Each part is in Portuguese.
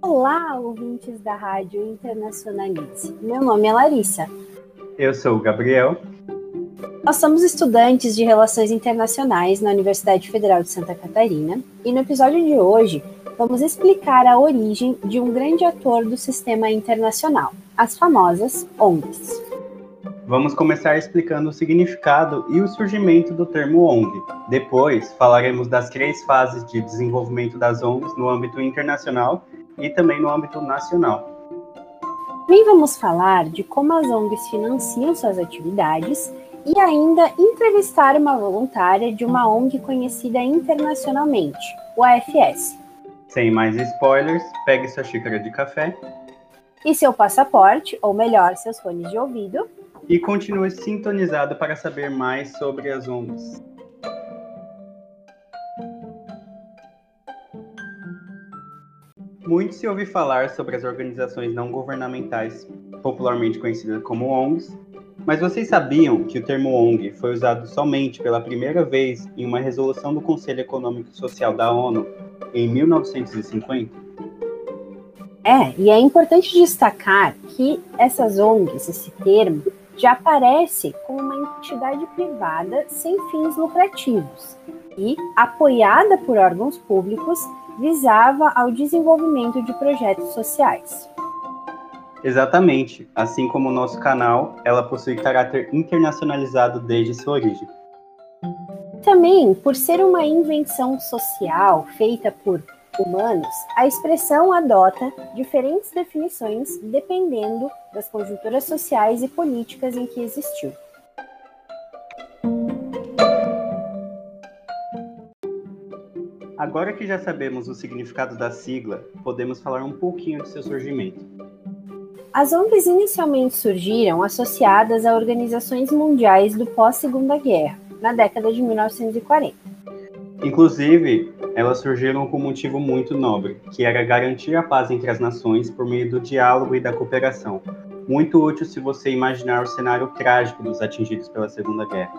Olá, ouvintes da Rádio Internacionalize. Meu nome é Larissa. Eu sou o Gabriel. Nós somos estudantes de Relações Internacionais na Universidade Federal de Santa Catarina e no episódio de hoje vamos explicar a origem de um grande ator do sistema internacional, as famosas ONGs. Vamos começar explicando o significado e o surgimento do termo ONG. Depois, falaremos das três fases de desenvolvimento das ONGs no âmbito internacional e também no âmbito nacional. Também vamos falar de como as ONGs financiam suas atividades e ainda entrevistar uma voluntária de uma ONG conhecida internacionalmente, o AFS. Sem mais spoilers, pegue sua xícara de café e seu passaporte, ou melhor, seus fones de ouvido, e continue sintonizado para saber mais sobre as ONGs. Muito se ouve falar sobre as organizações não governamentais, popularmente conhecidas como ONGs, mas vocês sabiam que o termo ONG foi usado somente pela primeira vez em uma resolução do Conselho Econômico e Social da ONU em 1950? É, e é importante destacar que essas ONGs, esse termo, já aparece como uma entidade privada sem fins lucrativos e, apoiada por órgãos públicos, visava ao desenvolvimento de projetos sociais. Exatamente. Assim como o nosso canal, ela possui caráter internacionalizado desde sua origem. Também, por ser uma invenção social feita por humanos, a expressão adota diferentes definições dependendo das conjunturas sociais e políticas em que existiu. Agora que já sabemos o significado da sigla, podemos falar um pouquinho de seu surgimento. As ONGs inicialmente surgiram associadas a organizações mundiais do pós-Segunda Guerra, na década de 1940. Inclusive, elas surgiram com um motivo muito nobre, que era garantir a paz entre as nações por meio do diálogo e da cooperação. Muito útil se você imaginar o cenário trágico dos atingidos pela Segunda Guerra.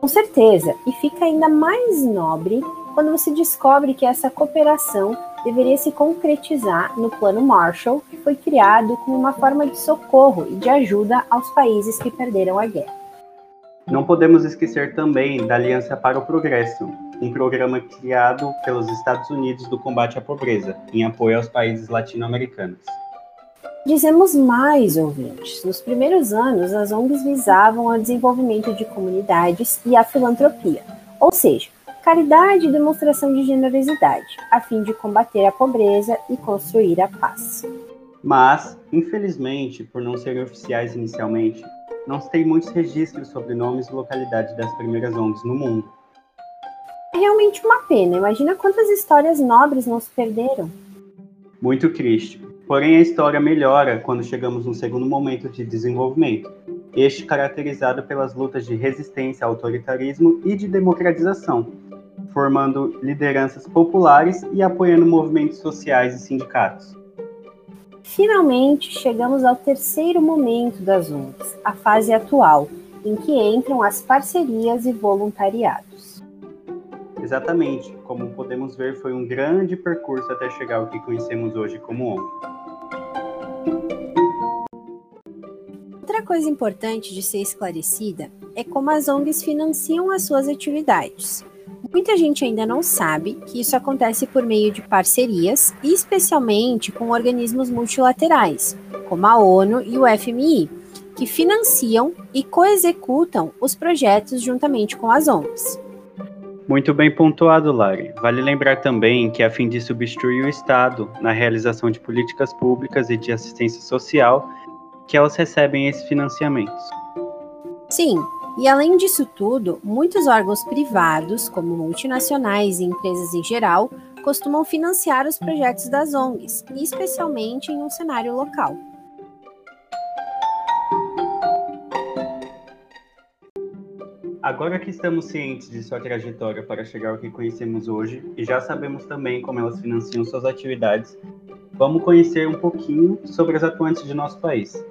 Com certeza, e fica ainda mais nobre quando você descobre que essa cooperação deveria se concretizar no Plano Marshall, que foi criado como uma forma de socorro e de ajuda aos países que perderam a guerra. Não podemos esquecer também da Aliança para o Progresso, um programa criado pelos Estados Unidos do combate à pobreza, em apoio aos países latino-americanos. Dizemos mais, ouvintes. Nos primeiros anos, as ONGs visavam o desenvolvimento de comunidades e a filantropia, ou seja, caridade e demonstração de generosidade, a fim de combater a pobreza e construir a paz. Mas, infelizmente, por não serem oficiais inicialmente, não se tem muitos registros sobre nomes e localidades das primeiras ONGs no mundo. É realmente uma pena. Imagina quantas histórias nobres não se perderam. Muito triste. Porém, a história melhora quando chegamos num segundo momento de desenvolvimento, este caracterizado pelas lutas de resistência ao autoritarismo e de democratização, formando lideranças populares e apoiando movimentos sociais e sindicatos. Finalmente, chegamos ao terceiro momento das ONGs, a fase atual, em que entram as parcerias e voluntariados. Exatamente, como podemos ver, foi um grande percurso até chegar ao que conhecemos hoje como ONG. Outra coisa importante de ser esclarecida é como as ONGs financiam as suas atividades. Muita gente ainda não sabe que isso acontece por meio de parcerias, especialmente com organismos multilaterais, como a ONU e o FMI, que financiam e coexecutam os projetos juntamente com as ONGs. Muito bem pontuado, Lari. Vale lembrar também que, a fim de substituir o Estado na realização de políticas públicas e de assistência social, que elas recebem esses financiamentos. Sim, e além disso tudo, muitos órgãos privados, como multinacionais e empresas em geral, costumam financiar os projetos das ONGs, especialmente em um cenário local. Agora que estamos cientes de sua trajetória para chegar ao que conhecemos hoje e já sabemos também como elas financiam suas atividades, vamos conhecer um pouquinho sobre as atuantes de nosso país.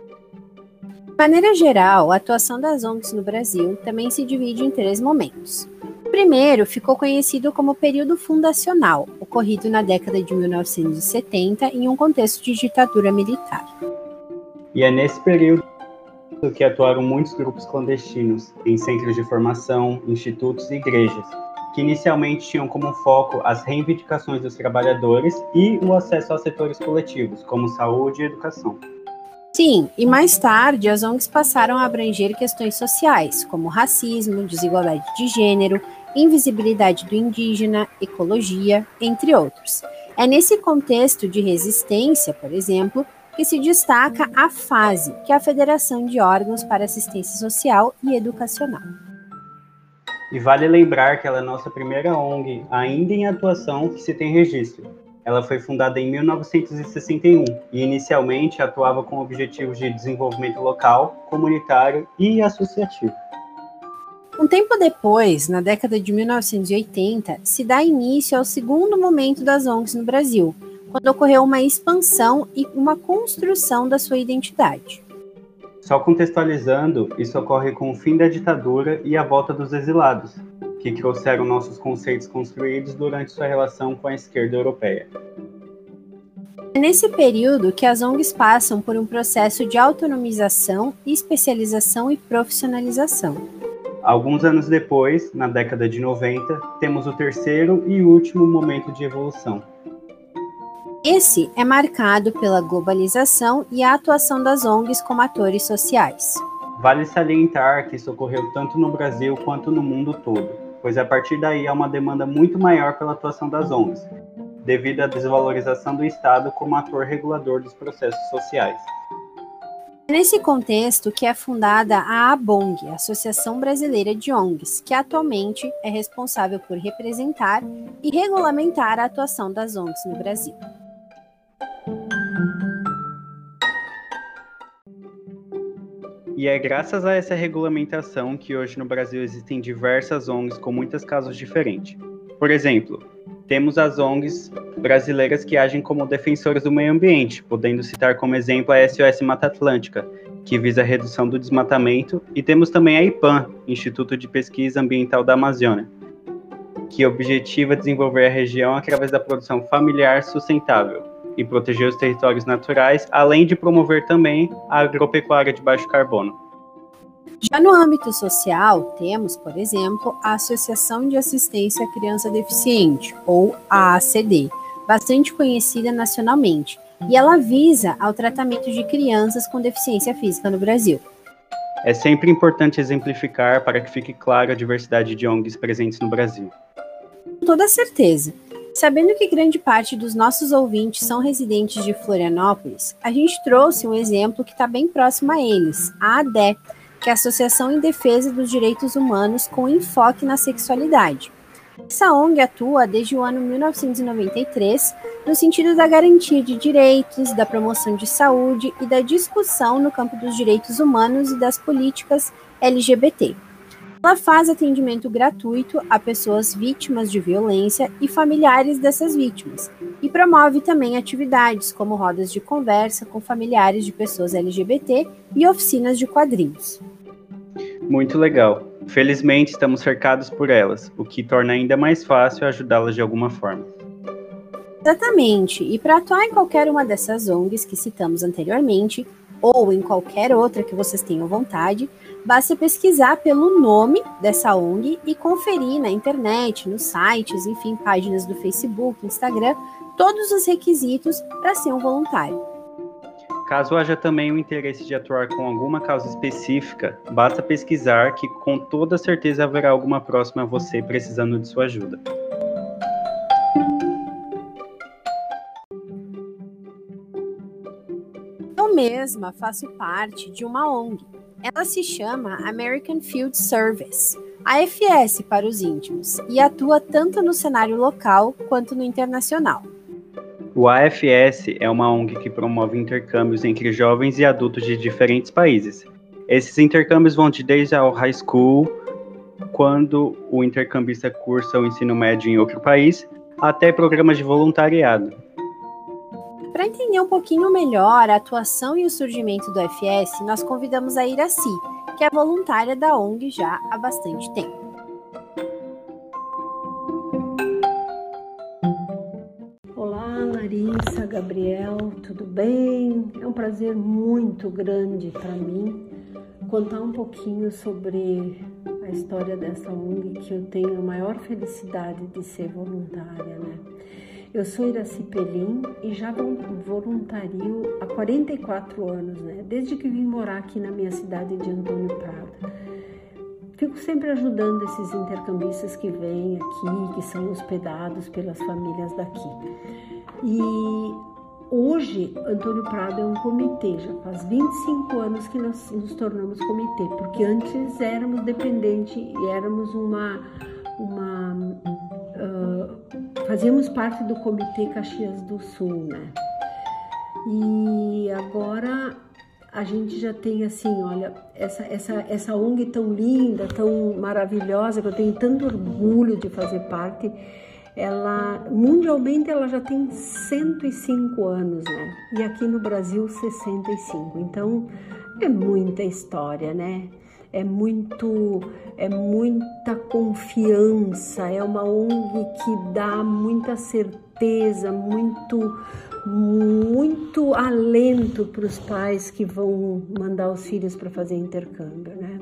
De maneira geral, a atuação das ONGs no Brasil também se divide em três momentos. O primeiro ficou conhecido como período fundacional, ocorrido na década de 1970 em um contexto de ditadura militar. E é nesse período que atuaram muitos grupos clandestinos em centros de formação, institutos e igrejas, que inicialmente tinham como foco as reivindicações dos trabalhadores e o acesso a setores coletivos, como saúde e educação. Sim, e mais tarde as ONGs passaram a abranger questões sociais, como racismo, desigualdade de gênero, invisibilidade do indígena, ecologia, entre outros. É nesse contexto de resistência, por exemplo, que se destaca a FASE, que é a Federação de Órgãos para Assistência Social e Educacional. E vale lembrar que ela é nossa primeira ONG, ainda em atuação, que se tem registro. Ela foi fundada em 1961 e inicialmente atuava com objetivos de desenvolvimento local, comunitário e associativo. Um tempo depois, na década de 1980, se dá início ao segundo momento das ONGs no Brasil, quando ocorreu uma expansão e uma construção da sua identidade. Só contextualizando, isso ocorre com o fim da ditadura e a volta dos exilados, que trouxeram nossos conceitos construídos durante sua relação com a esquerda europeia. É nesse período que as ONGs passam por um processo de autonomização, especialização e profissionalização. Alguns anos depois, na década de 90, temos o terceiro e último momento de evolução, esse é marcado pela globalização e a atuação das ONGs como atores sociais. Vale salientar que isso ocorreu tanto no Brasil quanto no mundo todo, pois a partir daí há uma demanda muito maior pela atuação das ONGs, devido à desvalorização do Estado como ator regulador dos processos sociais. É nesse contexto que é fundada a ABONG, Associação Brasileira de ONGs, que atualmente é responsável por representar e regulamentar a atuação das ONGs no Brasil. E é graças a essa regulamentação que hoje no Brasil existem diversas ONGs com muitos casos diferentes. Por exemplo, temos as ONGs brasileiras que agem como defensoras do meio ambiente, podendo citar como exemplo a SOS Mata Atlântica, que visa a redução do desmatamento, e temos também a IPAM, Instituto de Pesquisa Ambiental da Amazônia, que objetiva desenvolver a região através da produção familiar sustentável, e proteger os territórios naturais, além de promover também a agropecuária de baixo carbono. Já no âmbito social, temos, por exemplo, a Associação de Assistência à Criança Deficiente, ou a ACD, bastante conhecida nacionalmente, e ela visa ao tratamento de crianças com deficiência física no Brasil. É sempre importante exemplificar para que fique claro a diversidade de ONGs presentes no Brasil. Com toda certeza. Sabendo que grande parte dos nossos ouvintes são residentes de Florianópolis, a gente trouxe um exemplo que está bem próximo a eles, a ADE, que é a Associação em Defesa dos Direitos Humanos com enfoque na sexualidade. Essa ONG atua desde o ano 1993 no sentido da garantia de direitos, da promoção de saúde e da discussão no campo dos direitos humanos e das políticas LGBT. Ela faz atendimento gratuito a pessoas vítimas de violência e familiares dessas vítimas, e promove também atividades como rodas de conversa com familiares de pessoas LGBT e oficinas de quadrinhos. Muito legal. Felizmente estamos cercados por elas, o que torna ainda mais fácil ajudá-las de alguma forma. Exatamente. E para atuar em qualquer uma dessas ONGs que citamos anteriormente, ou em qualquer outra que vocês tenham vontade, basta pesquisar pelo nome dessa ONG e conferir na internet, nos sites, enfim, páginas do Facebook, Instagram, todos os requisitos para ser um voluntário. Caso haja também o interesse de atuar com alguma causa específica, basta pesquisar que com toda certeza haverá alguma próxima a você precisando de sua ajuda. Mesma faço parte de uma ONG ela se chama American Field Service, AFS para os íntimos, e atua tanto no cenário local quanto no internacional. O AFS é uma ONG que promove intercâmbios entre jovens e adultos de diferentes países. Esses intercâmbios vão de desde ao high school, quando o intercambista cursa o ensino médio em outro país, até programas de voluntariado, para entender um pouquinho melhor a atuação e o surgimento do FS, nós convidamos a Iraci, que é voluntária da ONG já há bastante tempo. Olá, Larissa, Gabriel, tudo bem? É um prazer muito grande para mim contar um pouquinho sobre a história dessa ONG que eu tenho a maior felicidade de ser voluntária, né? Eu sou Iraci Pelim e já voluntario há 44 anos, né? Desde que vim morar aqui na minha cidade de Antônio Prado. Fico sempre ajudando esses intercambistas que vêm aqui, que são hospedados pelas famílias daqui. E hoje, Antônio Prado é um comitê, já faz 25 anos que nós nos tornamos comitê, porque antes éramos dependente e éramos uma. Fazíamos parte do comitê Caxias do Sul, né? E agora a gente já tem assim, olha, essa, essa, essa ONG tão linda, tão maravilhosa, que eu tenho tanto orgulho de fazer parte, ela mundialmente ela já tem 105 anos, né? E aqui no Brasil 65. Então é muita história, né? É muito é muita confiança, é uma ONG que dá muita certeza, muito muito alento para os pais que vão mandar os filhos para fazer intercâmbio, né?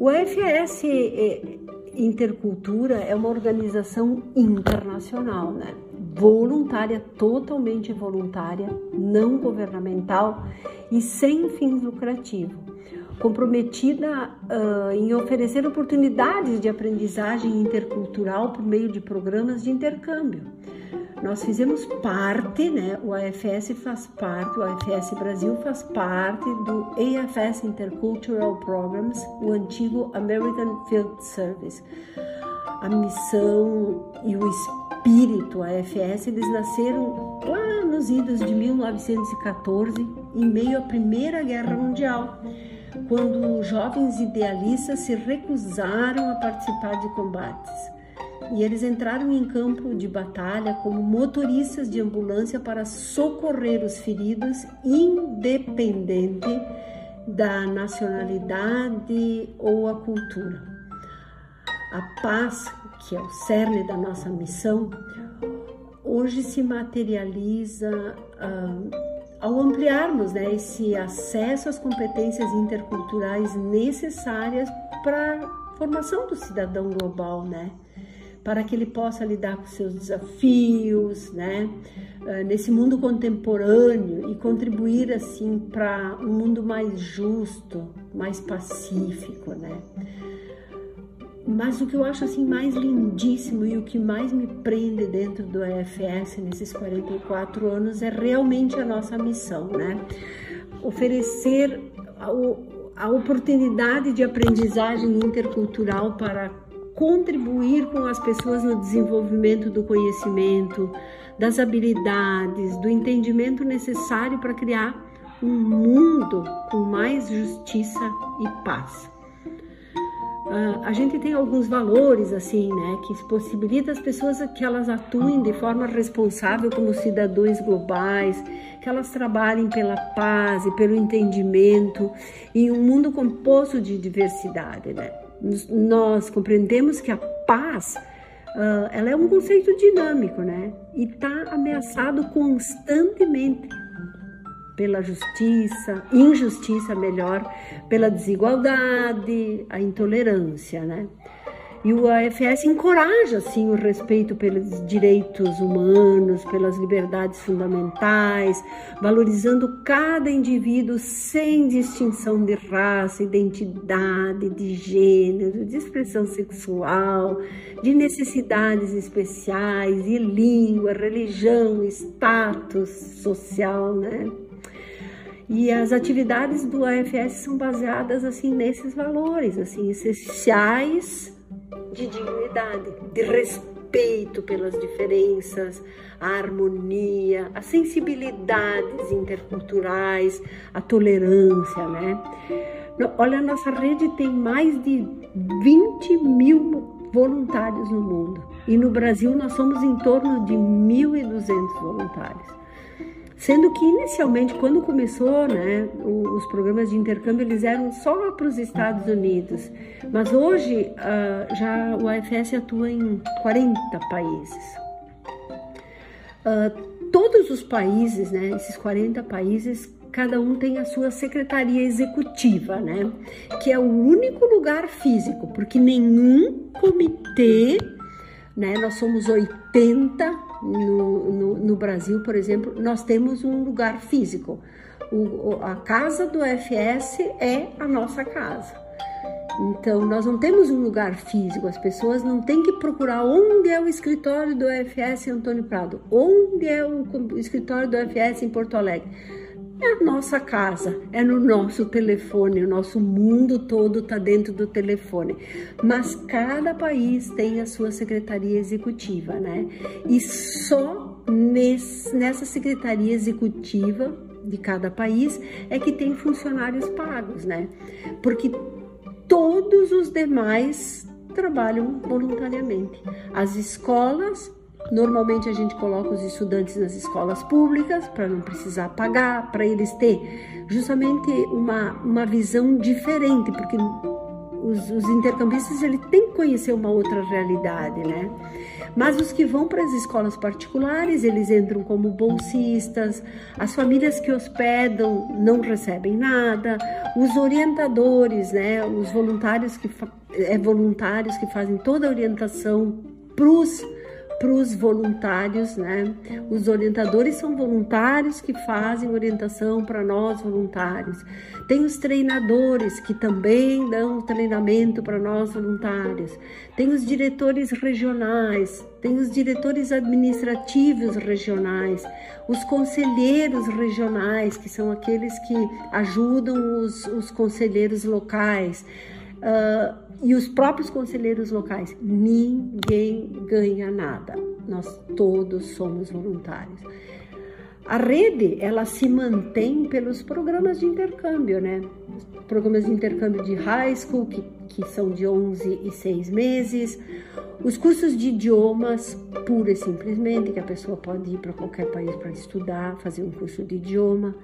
O FS é, Intercultura é uma organização internacional, né? Voluntária, totalmente voluntária, não governamental e sem fins lucrativos, comprometida uh, em oferecer oportunidades de aprendizagem intercultural por meio de programas de intercâmbio nós fizemos parte, né? O AFS faz parte, o AFS Brasil faz parte do AFS Intercultural Programs, o antigo American Field Service. A missão e o espírito AFS, eles nasceram lá nos idos de 1914, em meio à Primeira Guerra Mundial, quando jovens idealistas se recusaram a participar de combates e eles entraram em campo de batalha como motoristas de ambulância para socorrer os feridos, independente da nacionalidade ou a cultura. A paz, que é o cerne da nossa missão, hoje se materializa ah, ao ampliarmos né, esse acesso às competências interculturais necessárias para a formação do cidadão global, né? para que ele possa lidar com seus desafios, né? Ah, nesse mundo contemporâneo e contribuir assim para um mundo mais justo, mais pacífico, né? Mas o que eu acho assim mais lindíssimo e o que mais me prende dentro do EFS nesses 44 anos é realmente a nossa missão, né? Oferecer a, a oportunidade de aprendizagem intercultural para contribuir com as pessoas no desenvolvimento do conhecimento, das habilidades, do entendimento necessário para criar um mundo com mais justiça e paz. Uh, a gente tem alguns valores assim, né, que possibilita as pessoas que elas atuem de forma responsável como cidadãos globais, que elas trabalhem pela paz e pelo entendimento em um mundo composto de diversidade, né? nós compreendemos que a paz uh, ela é um conceito dinâmico, né? E está ameaçado constantemente pela justiça, injustiça melhor, pela desigualdade, a intolerância, né? E o AFS encoraja, sim, o respeito pelos direitos humanos, pelas liberdades fundamentais, valorizando cada indivíduo sem distinção de raça, identidade, de gênero, de expressão sexual, de necessidades especiais, de língua, religião, status social, né? E as atividades do AFS são baseadas assim nesses valores, assim essenciais de dignidade, de respeito pelas diferenças, a harmonia, as sensibilidades interculturais, a tolerância, né? Olha, a nossa rede tem mais de 20 mil voluntários no mundo e no Brasil nós somos em torno de 1.200 voluntários. Sendo que inicialmente, quando começou, né, os programas de intercâmbio eles eram só para os Estados Unidos, mas hoje uh, já o AFS atua em 40 países. Uh, todos os países, né, esses 40 países, cada um tem a sua secretaria executiva, né, que é o único lugar físico, porque nenhum comitê, né, nós somos 80 no, no, no Brasil, por exemplo, nós temos um lugar físico. O, a casa do FS é a nossa casa. Então, nós não temos um lugar físico, as pessoas não têm que procurar onde é o escritório do FS Antônio Prado, onde é o escritório do FS em Porto Alegre. É a nossa casa, é no nosso telefone, o nosso mundo todo está dentro do telefone. Mas cada país tem a sua secretaria executiva, né? E só nesse, nessa secretaria executiva de cada país é que tem funcionários pagos, né? Porque todos os demais trabalham voluntariamente. As escolas, normalmente a gente coloca os estudantes nas escolas públicas para não precisar pagar, para eles ter justamente uma, uma visão diferente, porque os, os intercambistas ele tem que conhecer uma outra realidade, né? Mas os que vão para as escolas particulares, eles entram como bolsistas, as famílias que hospedam não recebem nada, os orientadores, né, os voluntários que é voluntários que fazem toda a orientação para os para os voluntários, né? Os orientadores são voluntários que fazem orientação para nós voluntários. Tem os treinadores que também dão treinamento para nós voluntários. Tem os diretores regionais, tem os diretores administrativos regionais, os conselheiros regionais, que são aqueles que ajudam os, os conselheiros locais. Uh, e os próprios conselheiros locais, ninguém ganha nada. Nós todos somos voluntários. A rede, ela se mantém pelos programas de intercâmbio, né? Programas de intercâmbio de high school, que, que são de 11 e 6 meses. Os cursos de idiomas, pura e simplesmente, que a pessoa pode ir para qualquer país para estudar, fazer um curso de idioma.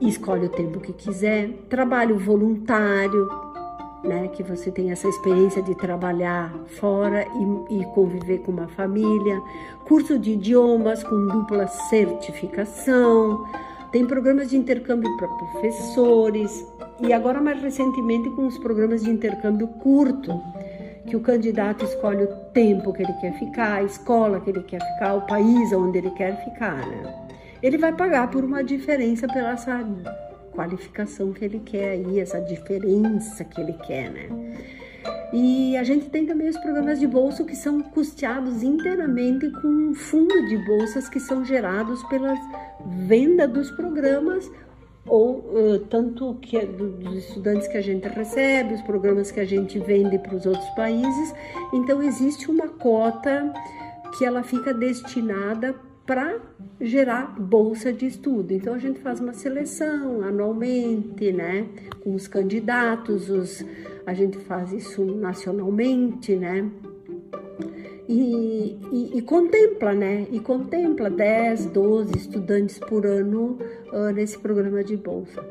Escolhe o tempo que quiser. Trabalho voluntário, né, que você tem essa experiência de trabalhar fora e, e, conviver com uma família, curso de idiomas com dupla certificação, tem programas de intercâmbio para professores. E agora mais recentemente com os programas de intercâmbio curto, que o candidato escolhe o tempo que ele quer ficar, a escola que ele quer ficar, o país onde ele quer ficar, né? Ele vai pagar por uma diferença pela essa qualificação que ele quer aí, essa diferença que ele quer, né? E a gente tem também os programas de bolsa que são custeados inteiramente com um fundo de bolsas que são gerados pela venda dos programas ou uh, tanto que é dos estudantes que a gente recebe, os programas que a gente vende para os outros países. Então existe uma cota que ela fica destinada para gerar bolsa de estudo. Então a gente faz uma seleção anualmente, né, com os candidatos, os, a gente faz isso nacionalmente, né, e, e, e, contempla, né? E contempla 10, 12 estudantes por ano uh, nesse programa de bolsa.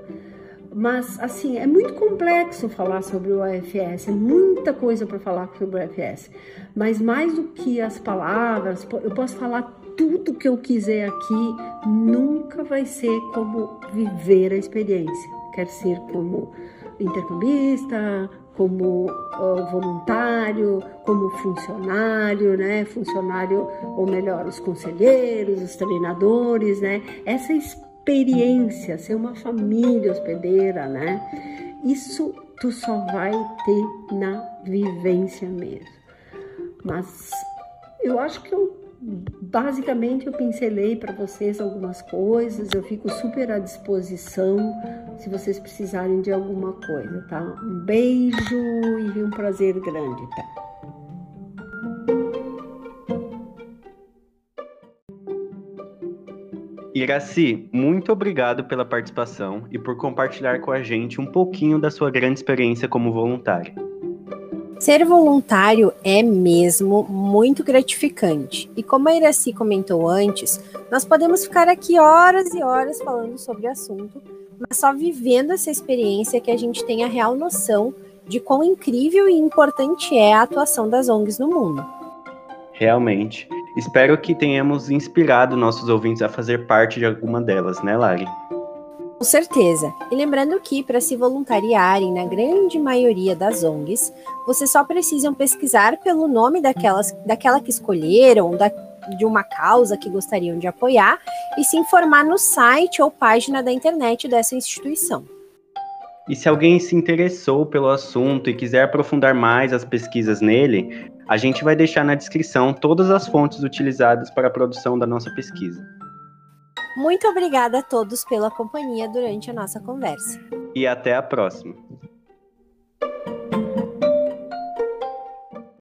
Mas, assim, é muito complexo falar sobre o AFS, é muita coisa para falar sobre o AFS. Mas mais do que as palavras, eu posso falar tudo que eu quiser aqui nunca vai ser como viver a experiência. Quer ser como intercambista, como voluntário, como funcionário, né? Funcionário, ou melhor, os conselheiros, os treinadores, né? Essa experiência, ser uma família hospedeira, né? Isso tu só vai ter na vivência mesmo. Mas eu acho que eu basicamente eu pincelei para vocês algumas coisas, eu fico super à disposição se vocês precisarem de alguma coisa, tá? Um beijo e um prazer grande, tá? Iraci, muito obrigado pela participação e por compartilhar com a gente um pouquinho da sua grande experiência como voluntária. Ser voluntário é mesmo muito gratificante. E como a Iraci comentou antes, nós podemos ficar aqui horas e horas falando sobre o assunto, mas só vivendo essa experiência que a gente tem a real noção de quão incrível e importante é a atuação das ONGs no mundo. Realmente. Espero que tenhamos inspirado nossos ouvintes a fazer parte de alguma delas, né, Lari? Com certeza. E lembrando que, para se voluntariarem na grande maioria das ONGs, vocês só precisam pesquisar pelo nome daquelas, daquela que escolheram, da, de uma causa que gostariam de apoiar e se informar no site ou página da internet dessa instituição. E se alguém se interessou pelo assunto e quiser aprofundar mais as pesquisas nele, a gente vai deixar na descrição todas as fontes utilizadas para a produção da nossa pesquisa. Muito obrigada a todos pela companhia durante a nossa conversa. E até a próxima.